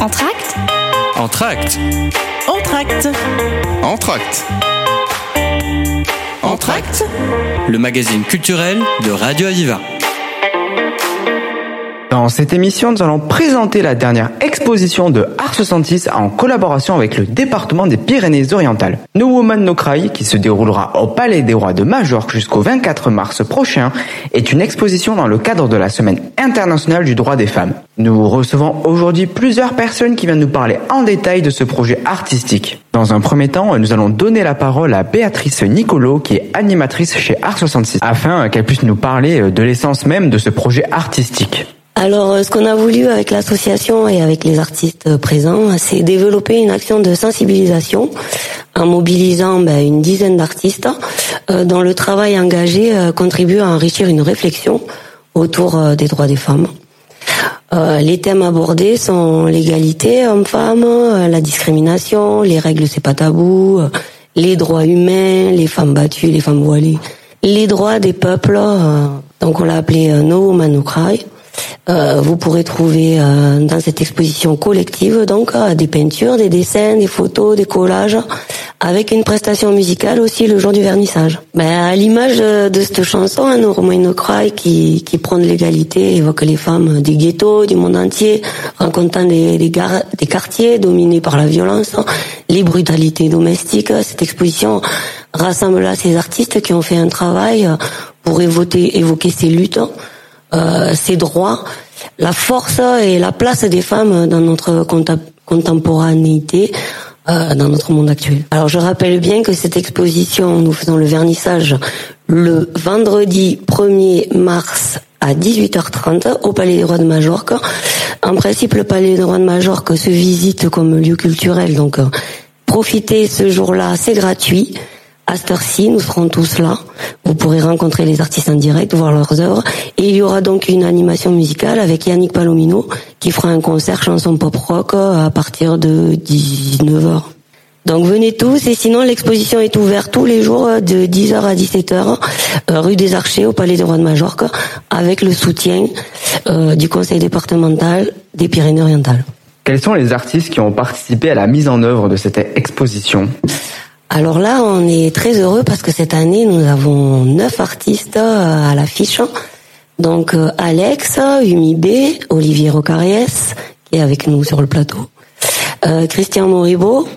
Entracte Entracte Entracte Entracte Entracte Le magazine culturel de Radio Aviva. Dans cette émission, nous allons présenter la dernière exposition de Art 66 en collaboration avec le département des Pyrénées-Orientales. No Woman No Cry, qui se déroulera au Palais des Rois de Majorque jusqu'au 24 mars prochain, est une exposition dans le cadre de la Semaine internationale du droit des femmes. Nous recevons aujourd'hui plusieurs personnes qui viennent nous parler en détail de ce projet artistique. Dans un premier temps, nous allons donner la parole à Béatrice Nicolo, qui est animatrice chez Art 66, afin qu'elle puisse nous parler de l'essence même de ce projet artistique. Alors, euh, ce qu'on a voulu avec l'association et avec les artistes euh, présents, c'est développer une action de sensibilisation en mobilisant ben, une dizaine d'artistes euh, dont le travail engagé contribue à enrichir une réflexion autour des droits des femmes. les thèmes abordés sont l'égalité homme-femme, la discrimination, les règles c'est pas tabou, les droits humains, les femmes battues, les femmes voilées, les droits des peuples. donc on l'a appelé No Woman No Cry. Euh, vous pourrez trouver euh, dans cette exposition collective donc euh, des peintures, des dessins, des photos, des collages, avec une prestation musicale aussi le jour du vernissage. Ben, à l'image de cette chanson, hein, No Cry, qui, qui prend de l'égalité, évoque les femmes des ghettos, du monde entier, racontant des, des, des quartiers dominés par la violence, les brutalités domestiques. Cette exposition rassemble là ces artistes qui ont fait un travail pour évoquer, évoquer ces luttes euh, ses droits, la force et la place des femmes dans notre contemporanéité, euh, dans notre monde actuel. Alors je rappelle bien que cette exposition, nous faisons le vernissage le vendredi 1er mars à 18h30 au Palais des Rois de Majorque. En principe, le Palais des Rois de Majorque se visite comme lieu culturel, donc euh, profitez ce jour-là, c'est gratuit. À cette heure-ci, nous serons tous là. Vous pourrez rencontrer les artistes en direct, voir leurs œuvres. Et il y aura donc une animation musicale avec Yannick Palomino qui fera un concert chanson pop rock à partir de 19h. Donc venez tous et sinon l'exposition est ouverte tous les jours de 10h à 17h euh, rue des Archers au Palais des Rois de Majorque avec le soutien euh, du conseil départemental des Pyrénées-Orientales. Quels sont les artistes qui ont participé à la mise en œuvre de cette exposition? Alors là, on est très heureux parce que cette année, nous avons neuf artistes euh, à l'affiche. Donc euh, Alex, Umi B, Olivier Rocariès, qui est avec nous sur le plateau, euh, Christian Moribo,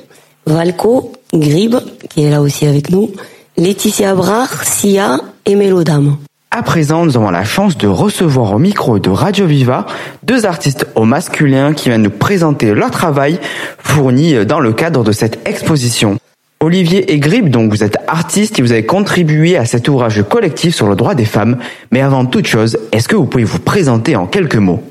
Valco, Grib, qui est là aussi avec nous, Laetitia Brach, Sia et Mélodame. À présent, nous avons la chance de recevoir au micro de Radio Viva deux artistes au masculin qui viennent nous présenter leur travail fourni dans le cadre de cette exposition. Olivier Egrib, donc vous êtes artiste et vous avez contribué à cet ouvrage collectif sur le droit des femmes. Mais avant toute chose, est-ce que vous pouvez vous présenter en quelques mots?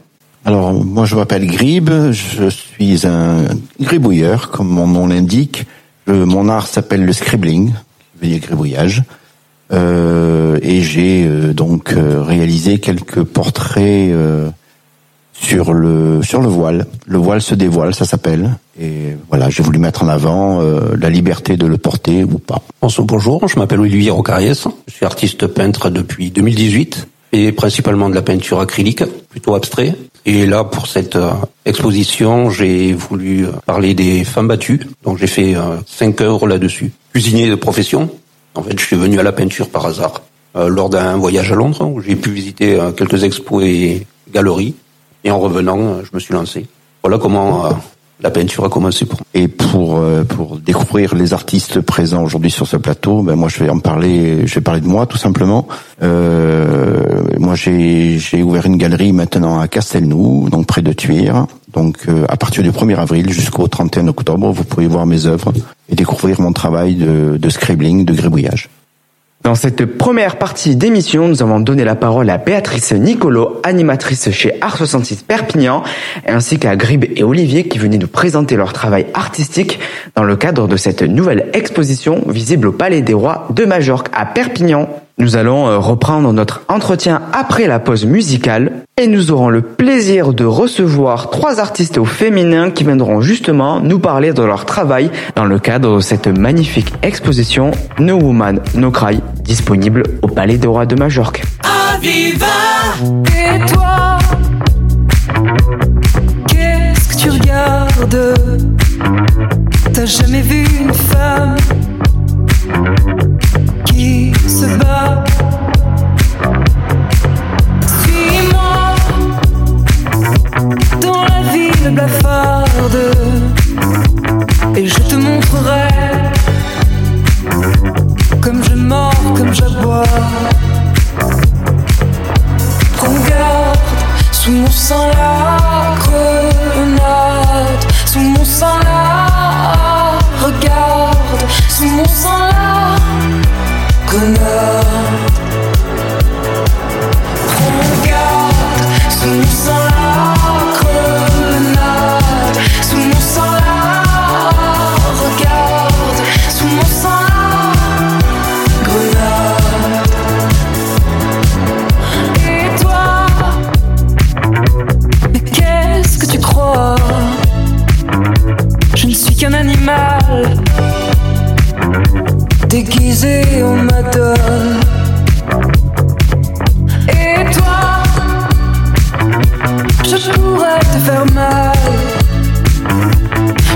Alors, moi je m'appelle Grib, je suis un gribouilleur, comme mon nom l'indique. Mon art s'appelle le scribbling, qui veut gribouillage. Euh, et j'ai euh, donc euh, réalisé quelques portraits euh, sur le sur le voile. Le voile se dévoile, ça s'appelle. Et voilà, j'ai voulu mettre en avant euh, la liberté de le porter ou pas. Bonjour, je m'appelle Olivier Rocariès. Je suis artiste peintre depuis 2018 et principalement de la peinture acrylique, plutôt abstrait. Et là, pour cette euh, exposition, j'ai voulu parler des femmes battues. Donc j'ai fait euh, cinq œuvres là-dessus. Cuisinier de profession. En fait, je suis venu à la peinture par hasard lors d'un voyage à Londres où j'ai pu visiter quelques expos et galeries. Et en revenant, je me suis lancé. Voilà comment euh, la peinture a commencé pour. Et pour euh, pour découvrir les artistes présents aujourd'hui sur ce plateau, ben moi je vais en parler. Je vais parler de moi tout simplement. Euh, moi j'ai j'ai ouvert une galerie maintenant à Castelnou, donc près de Tuire. Donc euh, à partir du 1er avril jusqu'au 31 octobre, vous pouvez voir mes œuvres et découvrir mon travail de, de scribbling, de gribouillage. Dans cette première partie d'émission, nous avons donné la parole à Béatrice Nicolo, animatrice chez Art 66 Perpignan, ainsi qu'à Grib et Olivier qui venaient nous présenter leur travail artistique dans le cadre de cette nouvelle exposition visible au Palais des Rois de Majorque à Perpignan. Nous allons euh, reprendre notre entretien après la pause musicale et nous aurons le plaisir de recevoir trois artistes au féminin qui viendront justement nous parler de leur travail dans le cadre de cette magnifique exposition No Woman No Cry disponible au Palais des Rois de Majorque. Aviva Et toi? Qu'est-ce que tu regardes? T'as jamais vu une femme qui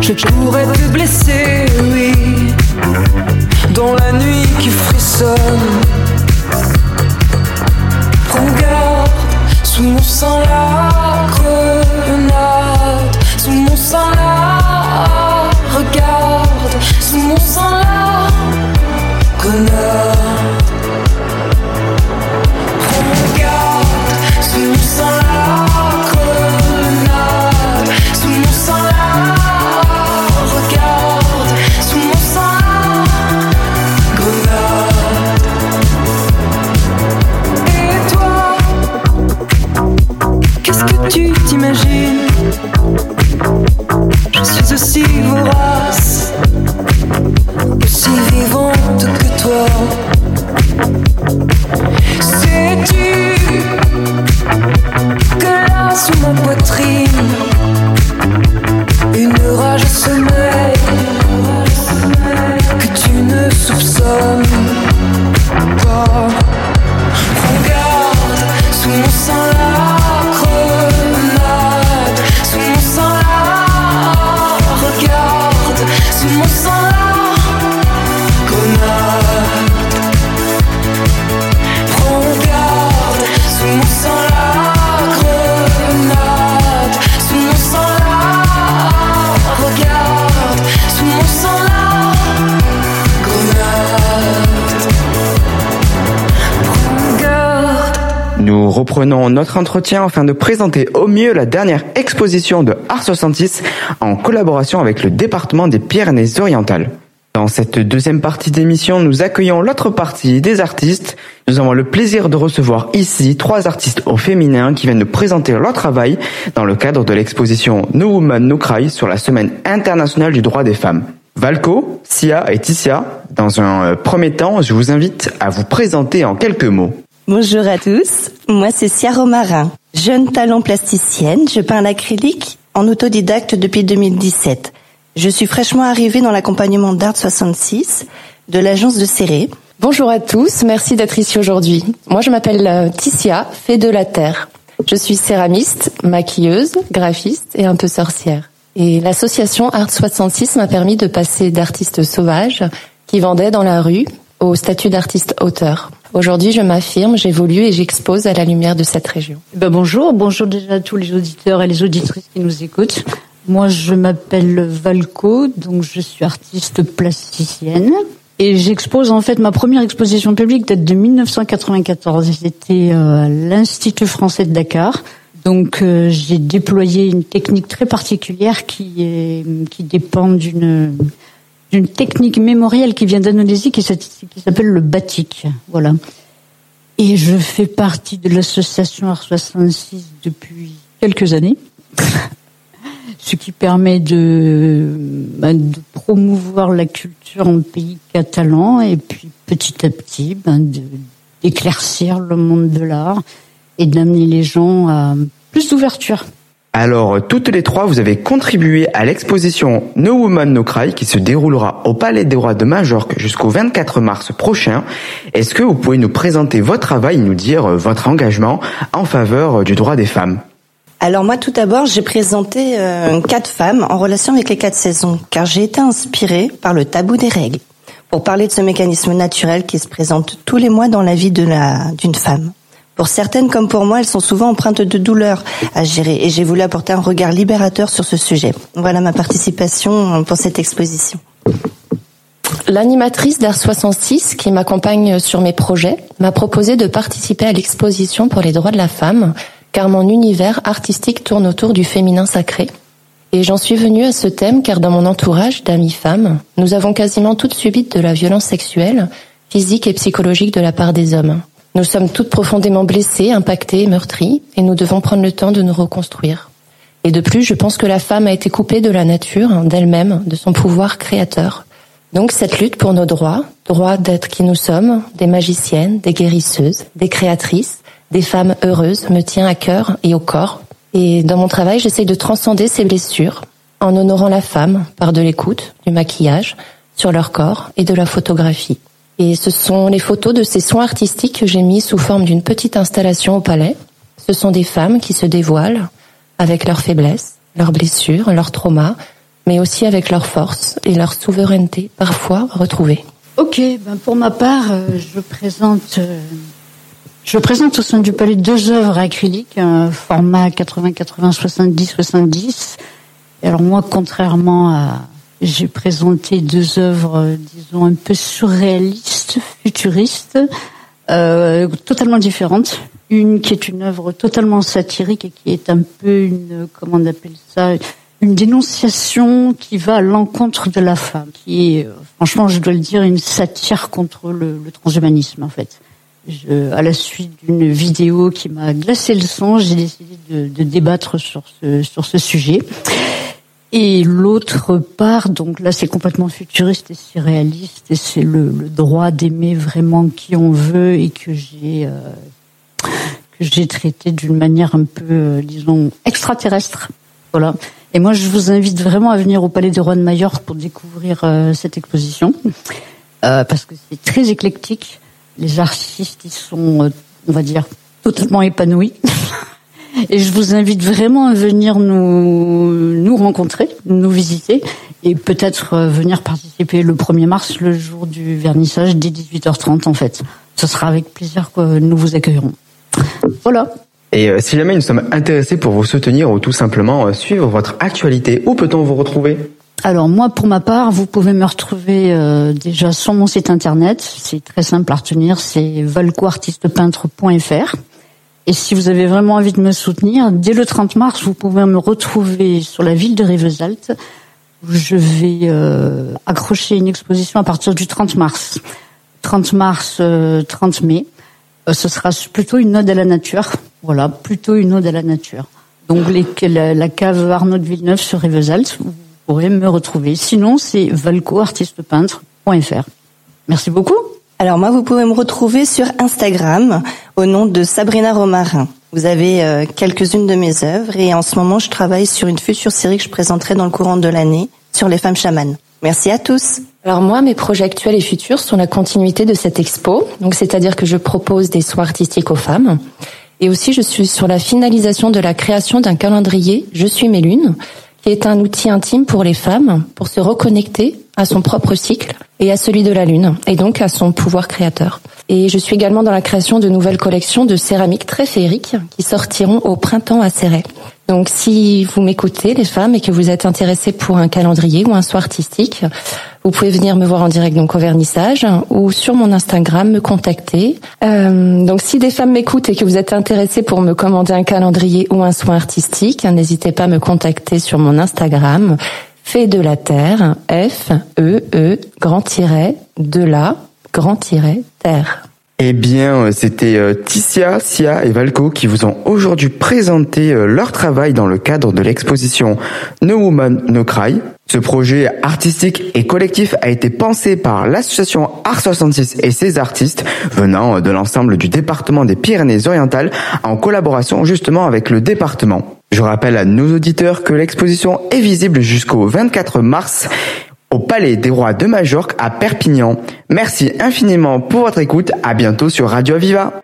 Je pourrais te blesser, oui, dans la nuit qui frissonne. Que reprenons notre entretien afin de présenter au mieux la dernière exposition de Art 66 en collaboration avec le département des Pyrénées-Orientales. Dans cette deuxième partie d'émission, nous accueillons l'autre partie des artistes. Nous avons le plaisir de recevoir ici trois artistes au féminin qui viennent nous présenter leur travail dans le cadre de l'exposition No Woman No Cry sur la semaine internationale du droit des femmes. Valco, Sia et Ticia, dans un euh, premier temps, je vous invite à vous présenter en quelques mots. Bonjour à tous, moi c'est Sia Romarin, jeune talent plasticienne, je peins l'acrylique en autodidacte depuis 2017. Je suis fraîchement arrivée dans l'accompagnement d'Art 66 de l'agence de Serré. Bonjour à tous, merci d'être ici aujourd'hui. Moi je m'appelle euh, Ticia, fée de la terre. Je suis céramiste, maquilleuse, graphiste et un peu sorcière. Et l'association Art 66 m'a permis de passer d'artiste sauvage qui vendait dans la rue au statut d'artiste auteur. Aujourd'hui, je m'affirme, j'évolue et j'expose à la lumière de cette région. Ben bonjour, bonjour déjà à tous les auditeurs et les auditrices qui nous écoutent. Moi, je m'appelle Valco, donc je suis artiste plasticienne. Et j'expose en fait ma première exposition publique date de 1994. J'étais euh, à l'Institut français de Dakar. Donc euh, j'ai déployé une technique très particulière qui qui dépend d'une d'une technique mémorielle qui vient d'Indonésie qui s'appelle le batik. Voilà. Et je fais partie de l'association Art 66 depuis quelques années. ce qui permet de, bah, de promouvoir la culture en pays catalan et puis petit à petit de- d'éclaircir le monde de l'art et d'amener les gens à plus d'ouverture. Alors, toutes les trois, vous avez contribué à l'exposition No Woman No Cry qui se déroulera au Palais des Rois de Majorque jusqu'au 24 mars prochain. Est-ce que vous pouvez nous présenter votre travail et nous dire euh, votre engagement en faveur euh, du droit des femmes? Alors moi tout d'abord j'ai présenté euh, quatre femmes en relation avec les quatre saisons car j'ai été inspirée par le tabou des règles pour parler de ce mécanisme naturel qui se présente tous les mois dans la vie d'une femme. Pour certaines comme pour moi, elles sont souvent empreintes de douleur à gérer et j'ai voulu apporter un regard libérateur sur ce sujet. Voilà ma participation pour cette exposition. L'animatrice d'Art 66, qui m'accompagne sur mes projets, m'a proposé de participer à l'exposition pour les droits de la femme, car mon univers artistique tourne autour du féminin sacré. Et j'en suis venue à ce thème car dans mon entourage d'amis femmes, nous avons quasiment toutes subi de la violence sexuelle, physique et psychologique de la part des hommes. Nous sommes toutes profondément blessées, impactées, meurtries, et nous devons prendre le temps de nous reconstruire. Et de plus, je pense que la femme a été coupée de la nature, d'elle-même, de son pouvoir créateur. Donc cette lutte pour nos droits, droit d'être qui nous sommes, des magiciennes, des guérisseuses, des créatrices, des femmes heureuses, me tient à cœur et au corps. Et dans mon travail, j'essaye de transcender ces blessures en honorant la femme par de l'écoute, du maquillage, sur leur corps et de la photographie. Et ce sont les photos de ces soins artistiques que j'ai mis sous forme d'une petite installation au palais. Ce sont des femmes qui se dévoilent avec leurs faiblesses, leurs blessures, leurs traumas, mais aussi avec leur force et leur souveraineté parfois retrouvée. Ok, ben pour ma part, euh, je présente, euh, je présente au sein du palais deux œuvres acryliques, un format 80, 80, 70, 70. Et alors moi, contrairement à j'ai présenté deux œuvres, disons, un peu surréalistes, futuristes, euh, totalement différentes. Une qui est une œuvre totalement satirique et qui est un peu une, comment on appelle ça, une dénonciation qui va à l'encontre de la femme, qui est, franchement, je dois le dire, une satire contre le, le transhumanisme, en fait. Je, à la suite d'une vidéo qui m'a glacé le sang, j'ai décidé de, de, débattre sur ce, sur ce sujet. Et l'autre part, donc là c'est complètement futuriste et surréaliste, et c'est le, le, droit d'aimer vraiment qui on veut et que j'ai euh, que j'ai traité d'une manière un peu, euh, disons, extraterrestre. Voilà. Et moi, je vous invite vraiment à venir au Palais des Rois de Majorque pour découvrir euh, cette exposition, euh, parce que c'est très éclectique. Les artistes, ils sont, euh, on va dire, totalement épanouis. Et je vous invite vraiment à venir nous, nous rencontrer, nous visiter et peut-être euh, venir participer le 1er mars, le jour du vernissage, dès 18h30 en fait. Ce sera avec plaisir que nous vous accueillerons. Voilà. Et euh, si jamais nous sommes intéressés pour vous soutenir ou tout simplement euh, suivre votre actualité, où peut-on vous retrouver? Alors moi, pour ma part, vous pouvez me retrouver euh, déjà sur mon site internet. C'est très simple à retenir, c'est valcoartistepeintre.fr. Et si vous avez vraiment envie de me soutenir, dès le 30 mars, vous pouvez me retrouver sur la ville de Rivesaltes. Où je vais euh, accrocher une exposition à partir du 30 mars. 30 mars, euh, 30 mai. Euh, ce sera plutôt une ode à la nature. Voilà, plutôt une ode à la nature. Donc les, la, cave Arnaud de Villeneuve sur Rivesaltes, vous pourrez me retrouver. Sinon, c'est valcoartistepeintre.fr. Merci beaucoup. Alors moi, vous pouvez me retrouver sur Instagram au nom de Sabrina Romarin. Vous avez euh, quelques-unes de mes œuvres et en ce moment, je travaille sur une future série que je présenterai dans le courant de l'année sur les femmes chamanes. Merci à tous. Alors moi, mes projets actuels et futurs sont la continuité de cette expo. Donc c'est-à-dire que je propose des soins artistiques aux femmes. Et aussi, je suis sur la finalisation de la création d'un calendrier Je suis mes lunes, qui est un outil intime pour les femmes pour se reconnecter à son propre cycle et à celui de la Lune, et donc à son pouvoir créateur. Et je suis également dans la création de nouvelles collections de céramique très féeriques qui sortiront au printemps à Serret. Donc si vous m'écoutez, les femmes, et que vous êtes intéressées pour un calendrier ou un soin artistique, vous pouvez venir me voir en direct donc au vernissage ou sur mon Instagram me contacter. Euh, donc si des femmes m'écoutent et que vous êtes intéressées pour me commander un calendrier ou un soin artistique, n'hésitez pas à me contacter sur mon Instagram fait de la terre, F, E, E, grand tiret, de la, grand tiret, terre. Eh bien, c'était euh, Ticia, Sia et Valco qui vous ont aujourd'hui présenté euh, leur travail dans le cadre de l'exposition No Woman No Cry. Ce projet artistique et collectif a été pensé par l'association Art 66 et ses artistes venant de l'ensemble du département des Pyrénées-Orientales en collaboration justement avec le département. Je rappelle à nos auditeurs que l'exposition est visible jusqu'au 24 mars au Palais des Rois de Majorque à Perpignan. Merci infiniment pour votre écoute. À bientôt sur Radio Aviva.